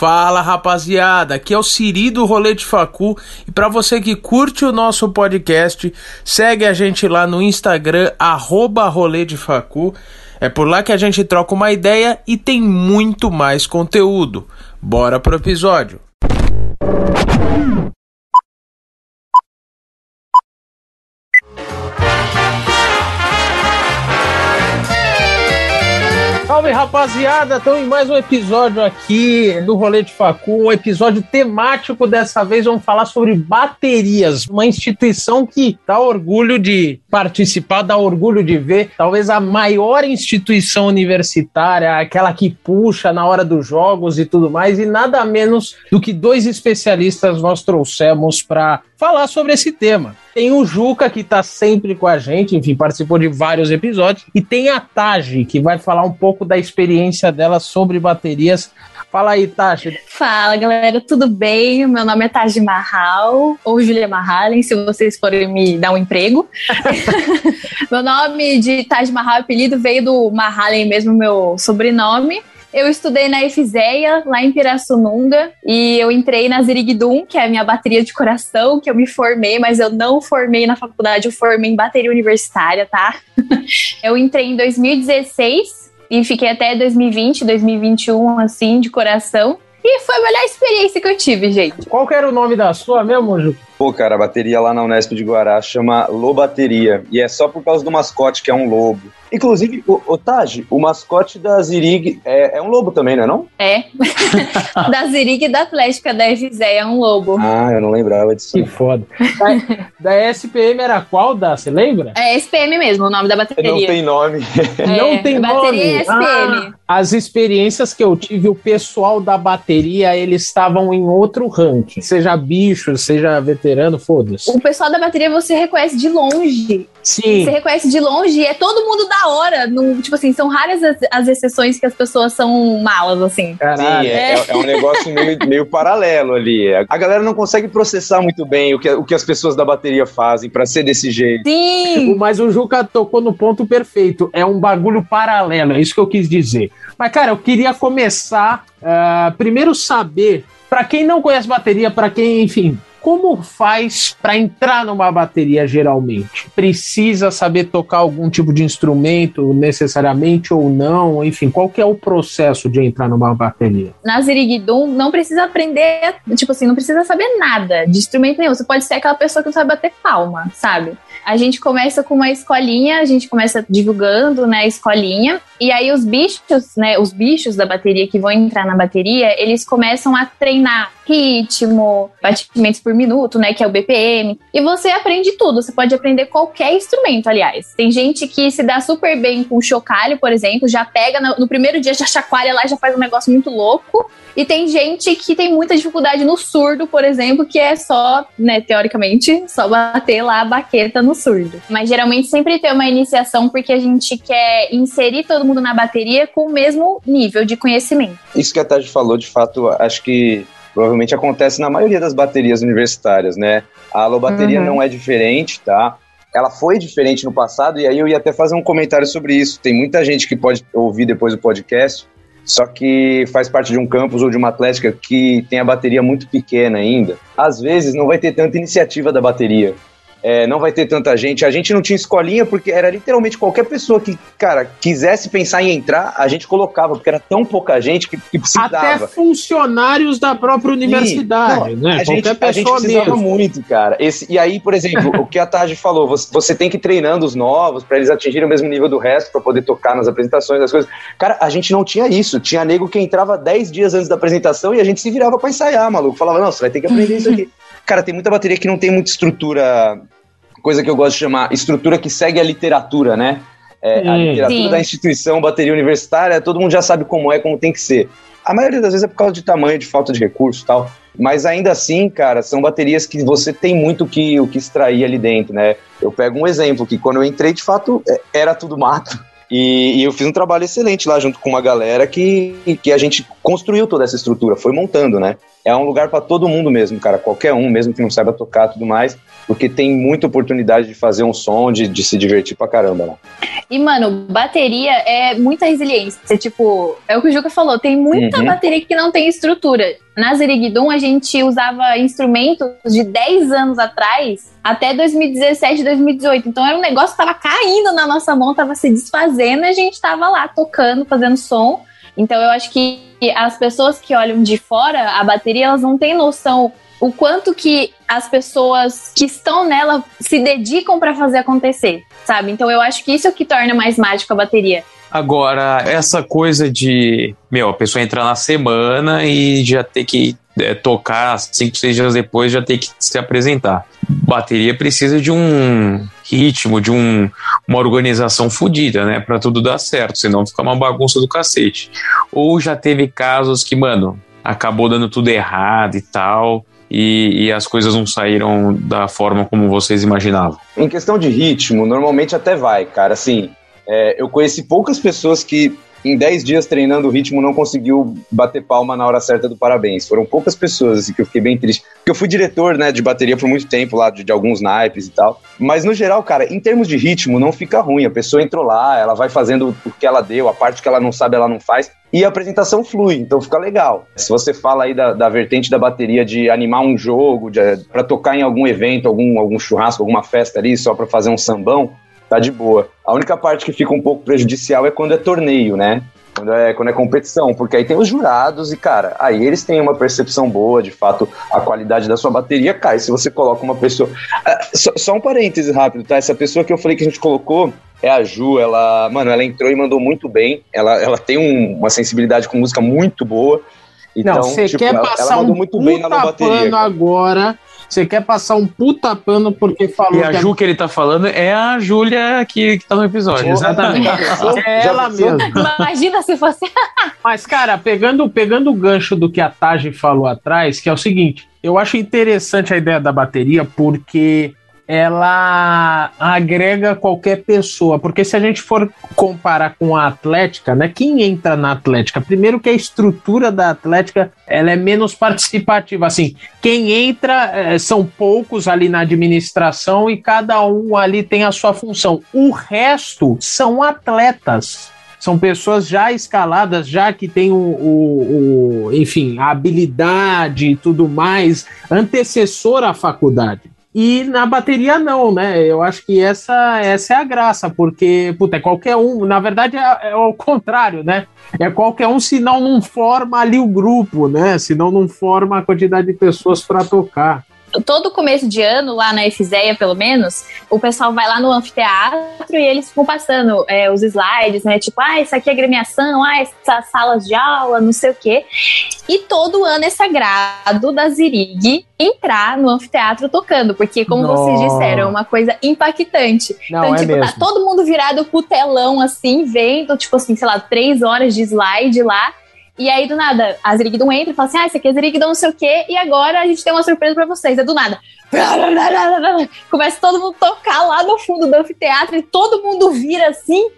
Fala rapaziada, aqui é o Siri do Rolê de Facu e para você que curte o nosso podcast, segue a gente lá no Instagram, arroba Rolê de Facu. É por lá que a gente troca uma ideia e tem muito mais conteúdo. Bora pro episódio! Salve rapaziada, estamos em mais um episódio aqui do Rolê de Facu, um episódio temático. Dessa vez, vamos falar sobre baterias, uma instituição que dá orgulho de participar, dá orgulho de ver, talvez a maior instituição universitária, aquela que puxa na hora dos jogos e tudo mais, e nada menos do que dois especialistas nós trouxemos para falar sobre esse tema. Tem o Juca, que está sempre com a gente, enfim, participou de vários episódios. E tem a Taj, que vai falar um pouco da experiência dela sobre baterias. Fala aí, Taj. Fala, galera, tudo bem? Meu nome é Taj Mahal, ou Julia Mahalen, se vocês forem me dar um emprego. meu nome de Taj Mahal, apelido, veio do Mahalen mesmo, meu sobrenome. Eu estudei na EFZEA, lá em Pirassununga, e eu entrei na Zirigdum, que é a minha bateria de coração, que eu me formei, mas eu não formei na faculdade, eu formei em bateria universitária, tá? eu entrei em 2016 e fiquei até 2020, 2021, assim, de coração. E foi a melhor experiência que eu tive, gente. Qual que era o nome da sua mesmo, Ju? Pô, cara, a bateria lá na Unesp de Guará chama Lobateria. E é só por causa do mascote, que é um lobo. Inclusive, o, o Taj, o mascote da Zirig é, é, um lobo também, não é não? É. da Zirig e da Atlética da FZ é um lobo. Ah, eu não lembrava disso. Que foda. Da, da SPM era qual, da? Você lembra? É SPM mesmo, o nome da bateria. Não tem nome. É, não tem nome? Bateria é SPM. Ah, as experiências que eu tive, o pessoal da bateria, eles estavam em outro ranking. Seja bicho, seja veterano, foda-se. O pessoal da bateria você reconhece de longe. Sim. Você reconhece de longe e é todo mundo da hora. No, tipo assim, são raras as, as, exceções que as pessoas são malas, assim. Caralho. Sim, é, é. é um negócio meio, meio paralelo ali. A galera não consegue processar muito bem o que, o que as pessoas da bateria fazem para ser desse jeito. Sim! Mas o Juca tocou no ponto perfeito. É um bagulho paralelo, é isso que eu quis dizer. Mas, cara, eu queria começar. Uh, primeiro saber, para quem não conhece bateria, para quem, enfim, como faz para entrar numa bateria geralmente? Precisa saber tocar algum tipo de instrumento necessariamente ou não? Enfim, qual que é o processo de entrar numa bateria? Na Ziriguidum não precisa aprender, tipo assim, não precisa saber nada de instrumento nenhum. Você pode ser aquela pessoa que não sabe bater palma, sabe? A gente começa com uma escolinha, a gente começa divulgando, né, a escolinha, e aí os bichos, né, os bichos da bateria que vão entrar na bateria, eles começam a treinar ritmo, batimentos por minuto, né, que é o BPM, e você aprende tudo, você pode aprender qualquer instrumento, aliás. Tem gente que se dá super bem com chocalho, por exemplo, já pega no, no primeiro dia, já chacoalha lá, já faz um negócio muito louco, e tem gente que tem muita dificuldade no surdo, por exemplo, que é só, né, teoricamente, só bater lá a baqueta no surdo. Mas geralmente sempre tem uma iniciação porque a gente quer inserir todo mundo na bateria com o mesmo nível de conhecimento. Isso que a Tati falou, de fato, acho que provavelmente acontece na maioria das baterias universitárias, né? A alobateria uhum. não é diferente, tá? Ela foi diferente no passado, e aí eu ia até fazer um comentário sobre isso. Tem muita gente que pode ouvir depois do podcast só que faz parte de um campus ou de uma atlética que tem a bateria muito pequena ainda. Às vezes não vai ter tanta iniciativa da bateria é, não vai ter tanta gente. A gente não tinha escolinha porque era literalmente qualquer pessoa que, cara, quisesse pensar em entrar, a gente colocava, porque era tão pouca gente que, que precisava. Até funcionários da própria universidade, não, né? A gente, a gente precisava mesmo. muito, cara. Esse, e aí, por exemplo, o que a Taj falou, você, você tem que ir treinando os novos para eles atingirem o mesmo nível do resto, para poder tocar nas apresentações, as coisas. Cara, a gente não tinha isso. Tinha nego que entrava 10 dias antes da apresentação e a gente se virava para ensaiar, maluco. Falava, não, você vai ter que aprender isso aqui. Cara, tem muita bateria que não tem muita estrutura, coisa que eu gosto de chamar estrutura que segue a literatura, né? É, a literatura Sim. da instituição, bateria universitária, todo mundo já sabe como é, como tem que ser. A maioria das vezes é por causa de tamanho, de falta de recurso e tal. Mas ainda assim, cara, são baterias que você tem muito que, o que extrair ali dentro, né? Eu pego um exemplo que quando eu entrei, de fato, é, era tudo mato. E, e, eu fiz um trabalho excelente lá junto com uma galera que, que a gente construiu toda essa estrutura, foi montando, né? É um lugar para todo mundo mesmo, cara, qualquer um, mesmo que não saiba tocar tudo mais, porque tem muita oportunidade de fazer um som, de, de se divertir pra caramba lá. E, mano, bateria é muita resiliência. Tipo, é o que o Juca falou, tem muita uhum. bateria que não tem estrutura. Na Zerigdum, a gente usava instrumentos de 10 anos atrás até 2017, 2018. Então era um negócio que tava caindo na nossa mão, tava se desfazendo e a gente tava lá tocando, fazendo som. Então eu acho que as pessoas que olham de fora a bateria, elas não têm noção o quanto que as pessoas que estão nela se dedicam para fazer acontecer, sabe? Então eu acho que isso é o que torna mais mágico a bateria. Agora, essa coisa de, meu, a pessoa entrar na semana e já ter que é, tocar cinco, seis dias depois, já ter que se apresentar. Bateria precisa de um ritmo, de um, uma organização fodida, né? Pra tudo dar certo, senão fica uma bagunça do cacete. Ou já teve casos que, mano, acabou dando tudo errado e tal e, e, as coisas não saíram da forma como vocês imaginavam? Em questão de ritmo, normalmente até vai, cara. Assim, é, eu conheci poucas pessoas que em 10 dias treinando o ritmo não conseguiu bater palma na hora certa do parabéns. Foram poucas pessoas, assim, que eu fiquei bem triste. Porque eu fui diretor, né, de bateria por muito tempo lá, de, de, alguns naipes e tal. Mas no geral, cara, em termos de ritmo, não fica ruim. A pessoa entrou lá, ela vai fazendo o que ela deu, a parte que ela não sabe, ela não faz. E a apresentação flui, então fica legal. Se você fala aí da, da vertente da bateria de animar um jogo, para tocar em algum evento, algum, algum churrasco, alguma festa ali, só para fazer um sambão, tá de boa. A única parte que fica um pouco prejudicial é quando é torneio, né? Quando é, quando é competição, porque aí tem os jurados e, cara, aí eles têm uma percepção boa, de fato, a qualidade da sua bateria cai. Se você coloca uma pessoa. Ah, só, só, um parêntese rápido, tá? Essa pessoa que eu falei que a gente colocou é a Ju, ela, mano, ela entrou e mandou muito bem. Ela, ela tem um, uma sensibilidade com música muito boa. Então, não, você tipo, quer ela, passar ela um muito bem na bateria. agora você quer passar um puta pano porque falou. E a Ju que ele tá falando é a Júlia que, que tá no episódio. Exatamente. é ela mesmo. Imagina se fosse. Mas, cara, pegando, pegando o gancho do que a Taj falou atrás, que é o seguinte: eu acho interessante a ideia da bateria porque ela agrega qualquer pessoa, porque se a gente for comparar com a Atlética, né, quem entra na Atlética? Primeiro que a estrutura da Atlética, ela é menos participativa, assim, quem entra é, são poucos ali na administração e cada um ali tem a sua função. O resto são atletas são pessoas já escaladas, já que tem o, o, o, enfim, a habilidade e tudo mais, antecessor à faculdade. E na bateria não, né? Eu acho que essa, essa é a graça, porque, puta, é qualquer um. Na verdade, é, é o contrário, né? É qualquer um, se não forma ali o grupo, né? Se não não forma a quantidade de pessoas para tocar todo começo de ano, lá na FZEA, pelo menos, o pessoal vai lá no anfiteatro e eles ficam passando é, os slides, né? Tipo, ah, isso aqui é gremiação, ah, essas salas de aula, não sei o quê. E todo ano é sagrado da Zirig entrar no anfiteatro tocando, porque, como Nossa. vocês disseram, é uma coisa impactante. Não, então, é tipo, tá mesmo. tá todo mundo virado pro telão, assim, vendo, tipo assim, sei lá, três horas de slide lá. E aí, do nada, a Zerigdon entra e fala assim: ah, esse aqui é Zerigdon não sei o quê, e agora a gente tem uma surpresa pra vocês. É do nada. Começa todo mundo a tocar lá no fundo do anfiteatro e todo mundo vira assim.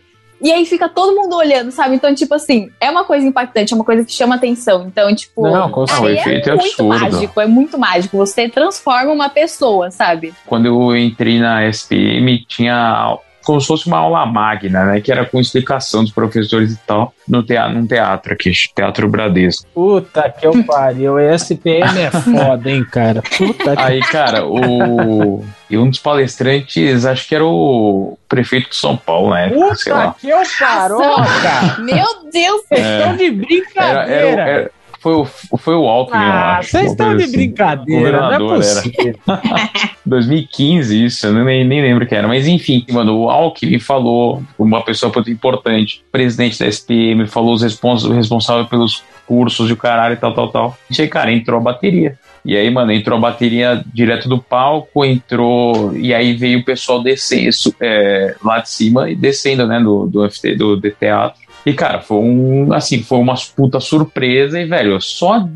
E aí fica todo mundo olhando, sabe? Então, tipo assim, é uma coisa impactante, é uma coisa que chama atenção. Então, tipo, não, com aí é, é muito absurdo. mágico, é muito mágico. Você transforma uma pessoa, sabe? Quando eu entrei na SPM, tinha como se fosse uma aula magna, né? Que era com explicação dos professores e tal, no teatro, num teatro aqui, Teatro Bradesco. Puta que eu pariu, SPM é foda, hein, cara? Puta Aí, cara, o. E um dos palestrantes, acho que era o prefeito de São Paulo época, Puta sei lá. que eu parou, cara! Meu Deus, vocês é, estão de brincadeira! Era, era, era, foi o, foi o Alckmin, ah, eu acho. Vocês estão de assim. brincadeira, não é possível. 2015, isso, eu nem, nem lembro que era. Mas enfim, mano, o Alckmin falou, uma pessoa muito importante, presidente da SPM, falou os respons responsáveis pelos cursos e o caralho e tal, tal, tal. E aí, cara, entrou a bateria. E aí, mano, entrou a bateria direto do palco, entrou. E aí veio o pessoal descendo é, lá de cima e descendo, né, do, do, FT, do, do teatro. E, cara, foi um, assim, foi uma puta surpresa e, velho, só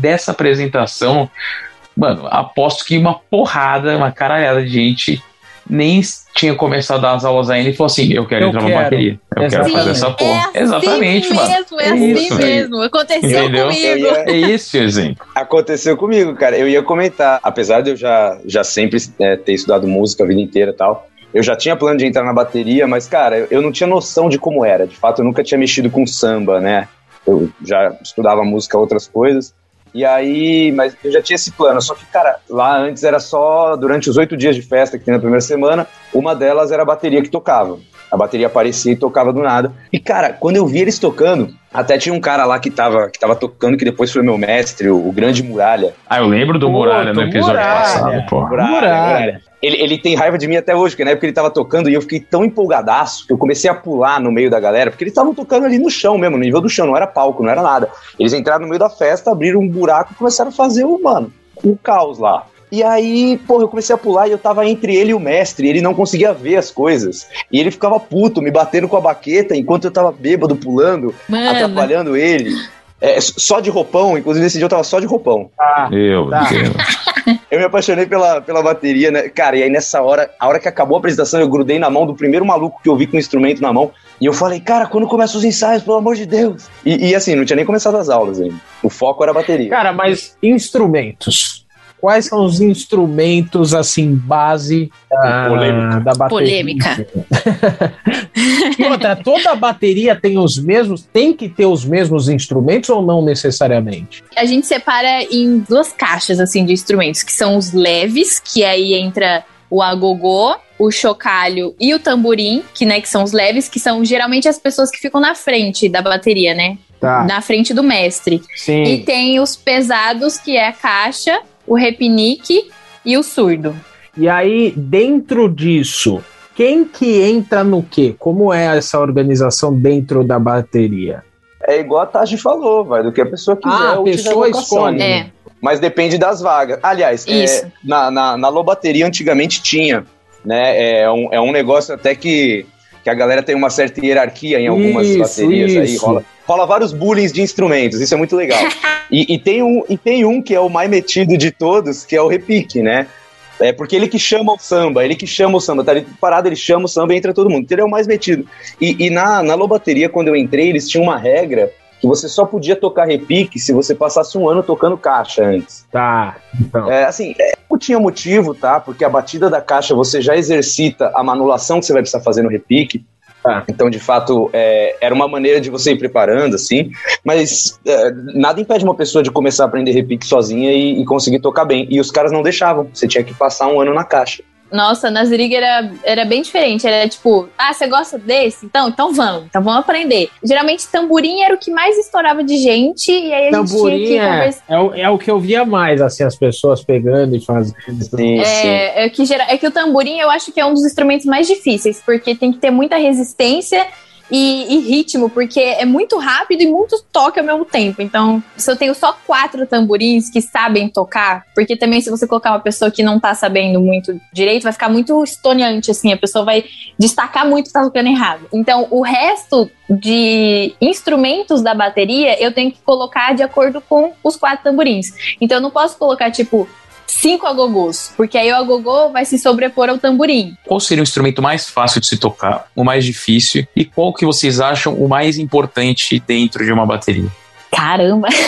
dessa apresentação, mano, aposto que uma porrada, uma caralhada de gente nem tinha começado as aulas ainda e falou assim: Eu quero Eu entrar quero. numa bateria. Eu Exatamente. quero fazer essa porra. É assim Exatamente, mano. mesmo, é, É assim isso. mesmo. Aconteceu Entendeu? Eu comigo. ia- É isso, exemplo. Aconteceu comigo, cara. Eu ia comentar, apesar de eu já, já sempre é, ter estudado música a vida inteira e tal, eu já tinha plano de entrar na bateria, mas, cara, eu, não tinha noção de como era. De fato, eu nunca tinha mexido com samba, né? Eu já estudava música, outras coisas. E aí, mas eu já tinha esse plano. Só que, cara, lá antes era só durante os oito dias de festa que tem na primeira semana, uma delas era a bateria que tocava. A bateria aparecia e tocava do nada. E, cara, quando eu vi eles tocando, até tinha um cara lá que tava, que tava tocando, que depois foi meu mestre, o, o Grande Muralha. Ah, eu lembro do Pô, Muralha no episódio Muralha. passado, pô. Muralha, Muralha. Muralha. Ele, ele tem raiva de mim até hoje, porque na época ele tava tocando e eu fiquei tão empolgadaço que eu comecei a pular no meio da galera, porque eles estavam tocando ali no chão mesmo, no nível do chão, não era palco, não era nada. Eles entraram no meio da festa, abriram um buraco e começaram a fazer o, mano, o caos lá. E aí, porra, eu comecei a pular e eu tava entre ele e o mestre, e ele não conseguia ver as coisas. E ele ficava puto, me batendo com a baqueta enquanto eu tava bêbado pulando, Mano, atrapalhando ele. É, só de roupão, inclusive nesse dia eu tava só de roupão. Ah, Meu Tá. Deus. Eu me apaixonei pela, pela bateria, né? Cara, e aí nessa hora, a hora que acabou a apresentação, eu grudei na mão do primeiro maluco que eu vi com o instrumento na mão. E eu falei, cara, quando começam os ensaios, pelo amor de Deus? E, e assim, não tinha nem começado as aulas ainda. O foco era a bateria. Cara, mas instrumentos. Quais são os instrumentos, assim, base ah, Polêmica. da bateria? Polêmica. E outra, toda bateria tem os mesmos, tem que ter os mesmos instrumentos ou não necessariamente? A gente separa em duas caixas assim de instrumentos, que são os leves, que aí entra o agogô, o chocalho e o tamborim, que né, que são os leves, que são geralmente as pessoas que ficam na frente da bateria, né? Tá, Na frente do mestre. E sim. tem os pesados, que é a caixa, o repinique e o surdo. E aí, dentro disso, quem que entra no quê? Como é essa organização dentro da bateria? É igual a Tati falou, vai, do que a pessoa quiser. Ah, a pessoa vocação, escolhe. né? É. Mas depende das vagas. Aliás, é, na, na, na lobateria antigamente tinha, né? É um, é um negócio até que, que a galera tem uma certa hierarquia em algumas Isso, baterias aí. isso. Rola, rola vários bullying de instrumentos, isso é muito legal. e, e, tem um, e tem um que é o mais metido de todos, que é o repique, né? É porque ele que chama o samba, ele que chama o samba, tá ali parado, ele chama o samba e entra todo mundo. Então ele é o mais metido. E, e na, na lobateria, quando eu entrei, eles tinham uma regra que você só podia tocar repique se você passasse um ano tocando caixa antes. Tá, então. É, assim, é, não tinha motivo, tá? Porque a batida da caixa você já exercita a manulação que você vai precisar fazer no repique. Tá. Então, de fato, é, era uma maneira de você ir preparando, assim. Mas é, nada impede uma pessoa de começar a aprender repique sozinha e, e conseguir tocar bem. E os caras não deixavam. Você tinha que passar um ano na caixa. Nossa, na Ziriga era, era bem diferente. Era tipo, ah, você gosta desse? Então, então vamos. Então vamos aprender. Geralmente tamborim era o que mais estourava de gente. E aí a gente Tamborim tinha que é, conversar. é, o, é o que eu via mais, assim, as pessoas pegando e fazendo. Sim, sim. É, é que gera- é que o tamborim eu acho que é um dos instrumentos mais difíceis, porque tem que ter muita resistência e, e ritmo, porque é muito rápido e muito toque ao mesmo tempo. Então, se eu tenho só quatro tamborins que sabem tocar, porque também se você colocar uma pessoa que não tá sabendo muito direito, vai ficar muito estoneante, assim, a pessoa vai destacar muito que tá tocando errado. Então, o resto de instrumentos da bateria eu tenho que colocar de acordo com os quatro tamborins. Então, eu não posso colocar, tipo, cinco agogôs, porque aí o agogô vai se sobrepor ao tamborim. Qual seria o instrumento mais fácil de se tocar, o mais difícil e qual que vocês acham o mais importante dentro de uma bateria? Caramba!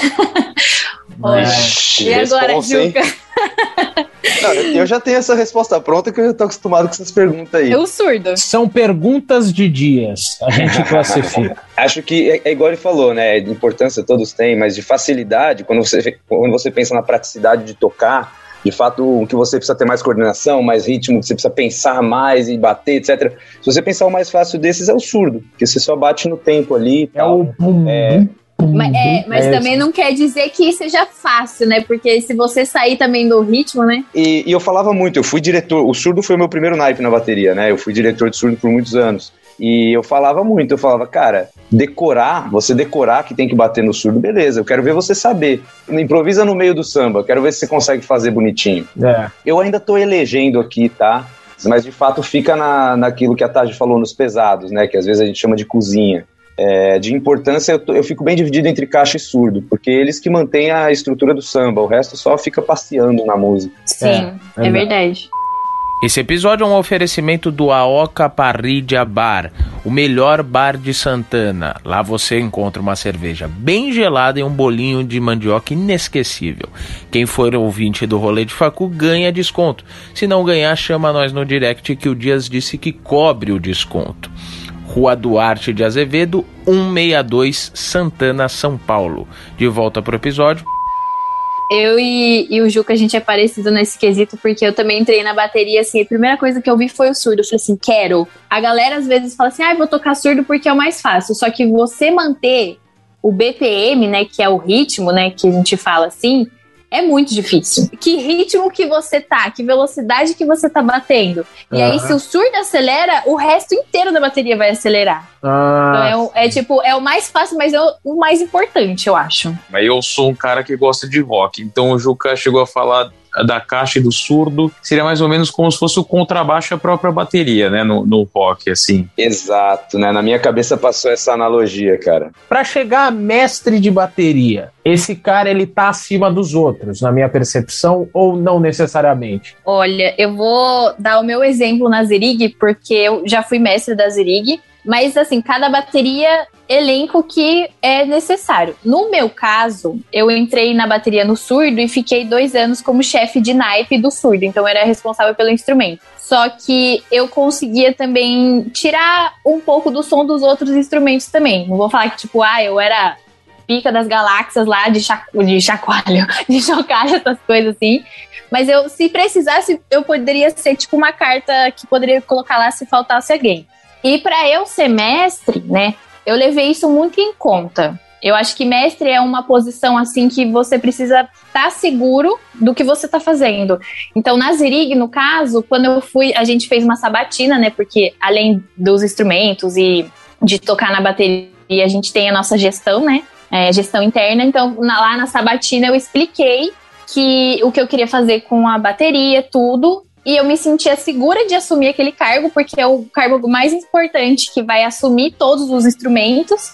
Ixi, e agora? Juca? Não, eu, eu já tenho essa resposta pronta que eu já tô acostumado com essas perguntas aí. O surdo. São perguntas de dias, a gente classifica. Acho que é, é igual ele falou, né? De importância todos têm, mas de facilidade, quando você, quando você pensa na praticidade de tocar, de fato, o que você precisa ter mais coordenação, mais ritmo, que você precisa pensar mais e bater, etc. Se você pensar o mais fácil desses é o surdo, porque você só bate no tempo ali. e É tal. o bum, É. Mas, é, mas É também não quer dizer que seja fácil, né? Porque se você sair também do ritmo, né? E, e eu falava muito, eu fui diretor, o surdo foi o meu primeiro naipe na bateria, né? Eu fui diretor de surdo por muitos anos. E eu falava muito, eu falava, cara, decorar, você decorar que tem que bater no surdo, beleza, eu quero ver você saber. Improvisa no meio do samba, eu quero ver se você consegue fazer bonitinho. É. Eu ainda tô elegendo aqui, tá? Mas de fato fica na, naquilo que a Taj falou nos pesados, né? Que às vezes a gente chama de cozinha. É, de importância, eu, tô- eu fico bem dividido entre caixa e surdo, porque eles que mantêm a estrutura do samba, o resto só fica passeando na música. Sim, é, é verdade. Esse episódio é um oferecimento do Aoka Parrilha Bar, o melhor bar de Santana. Lá você encontra uma cerveja bem gelada e um bolinho de mandioca inesquecível. Quem for ouvinte do Rolê de Facu ganha desconto. Se não ganhar, chama nós no direct que o Dias disse que cobre o desconto. Rua Duarte de Azevedo, 162, Santana, São Paulo. De volta pro episódio eu e, e, o Juca, a gente é parecido nesse quesito, porque eu também entrei na bateria, assim, a primeira coisa que eu vi foi o surdo. Eu falei assim, quero. A galera às vezes fala assim, ah, vou tocar surdo porque é o mais fácil. Só que você manter o BPM, né, que é o ritmo, né, que a gente fala assim, é muito difícil. Que ritmo que você tá, que velocidade que você tá batendo. E uhum. aí, se o surdo acelera, o resto inteiro da bateria vai acelerar. Ah. Então é, é, tipo, é o mais fácil, mas é o, o, mais importante, eu acho. Mas eu sou um cara que gosta de rock, então o Juca chegou a falar da caixa e do surdo, seria mais ou menos como se fosse o contrabaixo a própria bateria, né, no, no rock, assim. Exato, né, na minha cabeça passou essa analogia, cara. Para chegar a mestre de bateria, esse cara ele tá acima dos outros, na minha percepção, ou não necessariamente? Olha, eu vou dar o meu exemplo na Zerig, porque eu já fui mestre da Zerig, mas assim, cada bateria elenco que é necessário. No meu caso, eu entrei na bateria no surdo e fiquei dois anos como chefe de naipe do surdo, então eu era responsável pelo instrumento. Só que eu conseguia também tirar um pouco do som dos outros instrumentos também. Não vou falar que, tipo, ah, eu era pica das galáxias lá de, chaco, de chacoalho, de chocalho, essas coisas assim. Mas eu, se precisasse, eu poderia ser tipo uma carta que poderia colocar lá se faltasse alguém. E para eu ser mestre, né, eu levei isso muito em conta. Eu acho que mestre é uma posição assim que você precisa estar tá seguro do que você está fazendo. Então, na Zirig, no caso, quando eu fui, a gente fez uma sabatina, né? Porque além dos instrumentos e de tocar na bateria, a gente tem a nossa gestão, né? É, gestão interna. Então, na, lá na sabatina, eu expliquei que o que eu queria fazer com a bateria, tudo, e eu me sentia segura de assumir aquele cargo, porque é o cargo mais importante que vai assumir todos os instrumentos,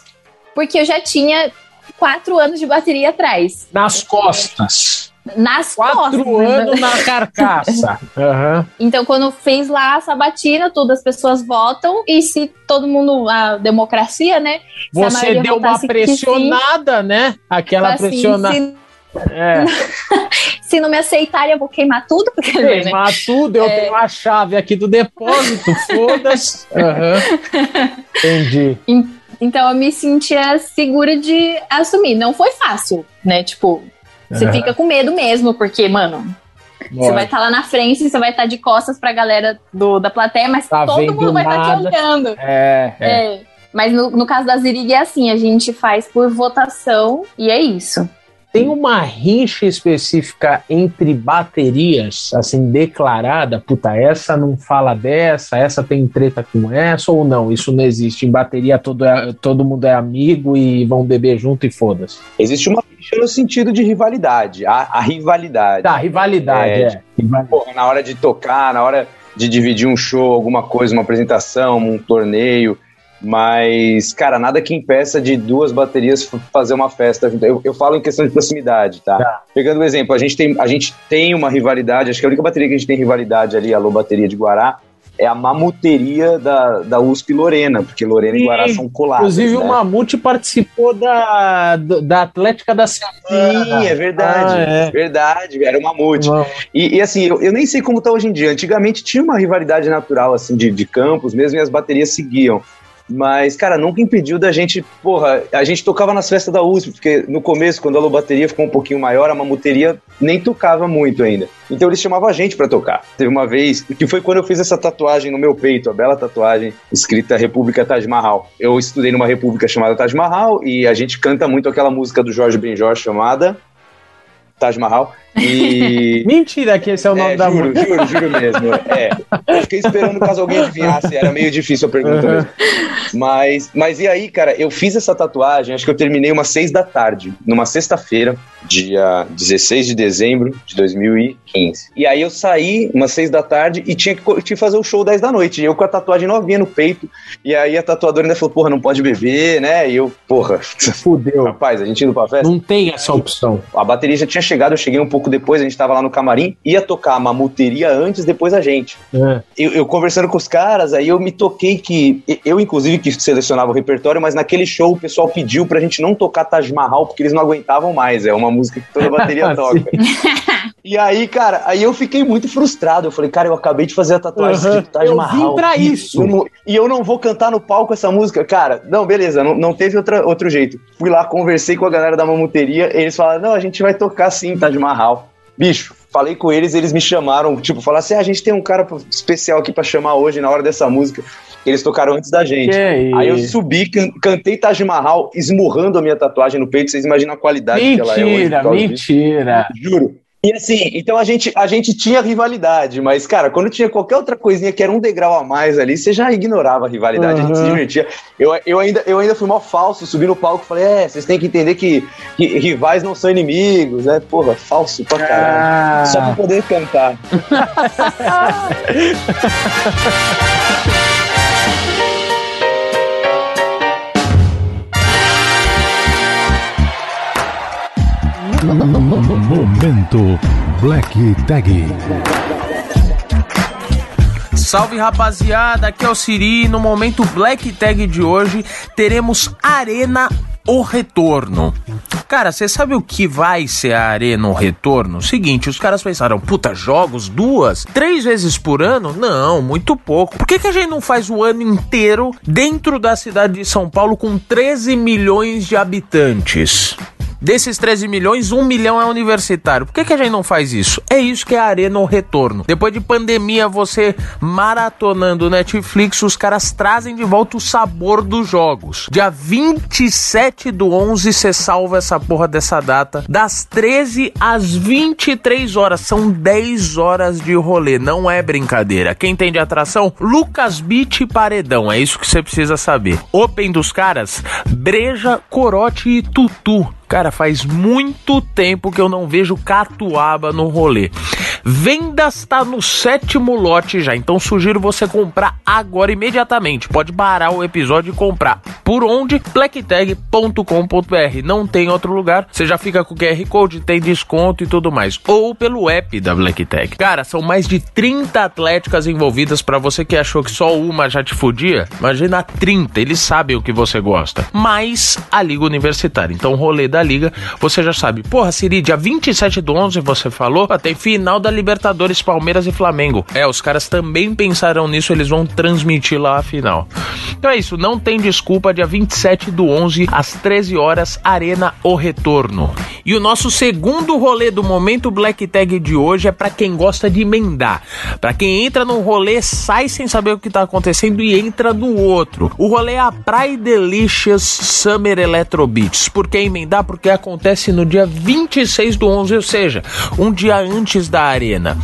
porque eu já tinha quatro anos de bateria atrás. Nas costas. Nas quatro costas. Quatro anos na carcaça. uhum. Então, quando fez lá a sabatina, tudo, as pessoas votam, e se todo mundo, a democracia, né? Você deu uma pressionada, sim, né? Aquela assim, pressionada. É. Se não me aceitarem, eu vou queimar tudo. Porque, queimar né? tudo, eu é... tenho a chave aqui do depósito, foda-se. Uhum. Entendi. Então eu me sentia segura de assumir. Não foi fácil, né? Tipo, você uhum. fica com medo mesmo, porque, mano, você vai estar tá lá na frente, você vai estar tá de costas pra galera do, da plateia, mas tá todo mundo vai estar tá te olhando. É, é. é. Mas no, no caso da Zirig é assim, a gente faz por votação e é isso. Tem uma rixa específica entre baterias, assim, declarada? Puta, essa não fala dessa, essa tem treta com essa, ou não? Isso não existe. Em bateria todo, é, todo mundo é amigo e vão beber junto e foda-se. Existe uma rixa no sentido de rivalidade. A, a rivalidade. Tá, rivalidade, é. é. Rivalidade. Porra, na hora de tocar, na hora de dividir um show, alguma coisa, uma apresentação, um torneio mas, cara, nada que impeça de duas baterias fazer uma festa. Eu, eu falo em questão de proximidade, tá? tá? Pegando um exemplo, a gente, tem, a gente tem uma rivalidade, acho que a única bateria que a gente tem rivalidade ali, a Lô Bateria de Guará, é a mamuteria da, da USP Lorena, porque Lorena Sim. e Guará são colados. Inclusive, né? o Mamute participou da, da Atlética da Semana. Sim, é verdade. Ah, é. Verdade, era o Mamute. E, e, assim, eu, eu nem sei como tá hoje em dia. Antigamente tinha uma rivalidade natural, assim, de, de campos mesmo, e as baterias seguiam. Mas, cara, nunca impediu da gente, porra, a gente tocava nas festas da USP, porque no começo, quando a lobateria ficou um pouquinho maior, a mamuteria nem tocava muito ainda. Então eles chamavam a gente para tocar. Teve uma vez, que foi quando eu fiz essa tatuagem no meu peito, a bela tatuagem escrita República Taj Mahal. Eu estudei numa república chamada Taj Mahal e a gente canta muito aquela música do Jorge Benjor chamada Taj Mahal. E... Mentira que esse é o nome é, da juro, música. Juro, juro mesmo. É. Eu fiquei esperando caso alguém adivinhasse, era meio difícil a pergunta uhum. mesmo. Mas, mas e aí, cara, eu fiz essa tatuagem, acho que eu terminei umas seis da tarde, numa sexta-feira, dia 16 de dezembro de 2015. E aí eu saí umas seis da tarde e tinha que, tinha que fazer o show 10 da noite. Eu com a tatuagem novinha no peito. E aí a tatuadora ainda falou, porra, não pode beber, né? E eu, porra, fudeu. Rapaz, a gente indo pra festa. Não tem essa opção. A bateria já tinha chegado, eu cheguei um pouco pouco depois, a gente tava lá no camarim, ia tocar a mamuteria antes, depois a gente. É. Eu, eu, conversando com os caras, aí eu me toquei que. Eu, inclusive, que selecionava o repertório, mas naquele show o pessoal pediu pra gente não tocar Taj Mahal, porque eles não aguentavam mais. É uma música que toda a bateria toca. E aí, cara, aí eu fiquei muito frustrado. Eu falei, cara, eu acabei de fazer a tatuagem uhum. Taj Mahal. Eu vim pra isso. Eu não, e eu não vou cantar no palco essa música. Cara, não, beleza, não, não teve outra, outro jeito. Fui lá, conversei com a galera da mamuteria, eles falaram, não, a gente vai tocar sim Taj Mahal. Bicho, falei com eles, eles me chamaram, tipo, falaram assim, ah, a gente tem um cara especial aqui para chamar hoje na hora dessa música. Eles tocaram antes da gente. Que aí eu subi, can cantei Taj Mahal, esmurrando a minha tatuagem no peito. Vocês imaginam a qualidade mentira, que ela é hoje. Mentira, mentira. Juro. E assim, então a gente, a gente tinha rivalidade, mas, cara, quando tinha qualquer outra coisinha que era um degrau a mais ali, você já ignorava a rivalidade, uhum. a gente se divertia. Eu, eu, ainda, eu ainda fui mal falso, subi no palco e falei, é, vocês têm que entender que, que rivais não são inimigos, né? Porra, falso pra caralho. Ah. Só pra poder cantar. Momento Black Tag. Salve rapaziada, aqui é o Siri. No momento Black Tag de hoje teremos Arena o Retorno. Cara, você sabe o que vai ser a Arena o Retorno? Seguinte, os caras pensaram, puta, jogos duas, três vezes por ano? Não, muito pouco. Por que, que a gente não faz o ano inteiro dentro da cidade de São Paulo com 13 milhões de habitantes? Desses 13 milhões, 1 milhão é universitário. Por que, que a gente não faz isso? É isso que é a Arena ou Retorno. Depois de pandemia, você maratonando Netflix, os caras trazem de volta o sabor dos jogos. Dia 27 do 11, você salva essa porra dessa data. Das 13 às 23 horas. São 10 horas de rolê. Não é brincadeira. Quem tem de atração? Lucas Beach Paredão. É isso que você precisa saber. Open dos caras: Breja, Corote e Tutu. Cara, faz muito tempo que eu não vejo catuaba no rolê. Vendas está no sétimo lote já, então sugiro você comprar agora imediatamente. Pode parar o episódio e comprar. Por onde? blacktag.com.br. Não tem outro lugar. Você já fica com o QR Code, tem desconto e tudo mais. Ou pelo app da Blacktag. Cara, são mais de 30 atléticas envolvidas para você que achou que só uma já te fudia. Imagina 30, eles sabem o que você gosta. Mais a Liga Universitária. Então, rolê da Liga, você já sabe. Porra, Siri, dia 27 do 11 você falou, tem final da Libertadores, Palmeiras e Flamengo. É, os caras também pensaram nisso, eles vão transmitir lá a final. Então é isso, não tem desculpa, dia 27 do 11, às 13 horas, Arena O Retorno. E o nosso segundo rolê do momento Black Tag de hoje é para quem gosta de emendar. Para quem entra num rolê, sai sem saber o que tá acontecendo e entra no outro. O rolê é a Pride Delicious Summer Electro Beats. Por que emendar? Porque acontece no dia 26 do 11, ou seja, um dia antes da arena. Arena.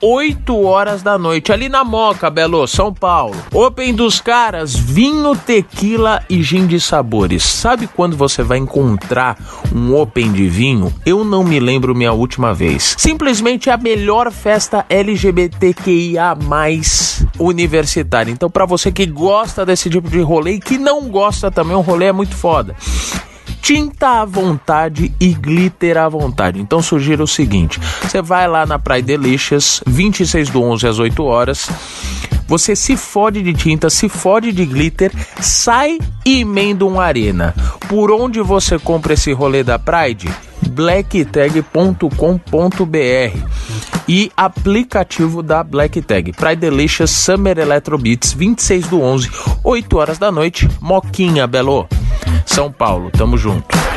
8 horas da noite, ali na Moca, Belo, São Paulo. Open dos caras, vinho, tequila e gin de sabores. Sabe quando você vai encontrar um Open de vinho? Eu não me lembro minha última vez. Simplesmente a melhor festa LGBTQIA universitária. Então, para você que gosta desse tipo de rolê e que não gosta também, o rolê é muito foda tinta à vontade e glitter à vontade. Então sugiro o seguinte: você vai lá na Praia Delicious, 26 do 11 às 8 horas. Você se fode de tinta, se fode de glitter, sai e emenda um arena. Por onde você compra esse rolê da Pride? blacktag.com.br e aplicativo da Black Tag. Pride Delicious Summer Electro Beats, 26 do 11, 8 horas da noite, Moquinha, Belo. São Paulo, tamo junto.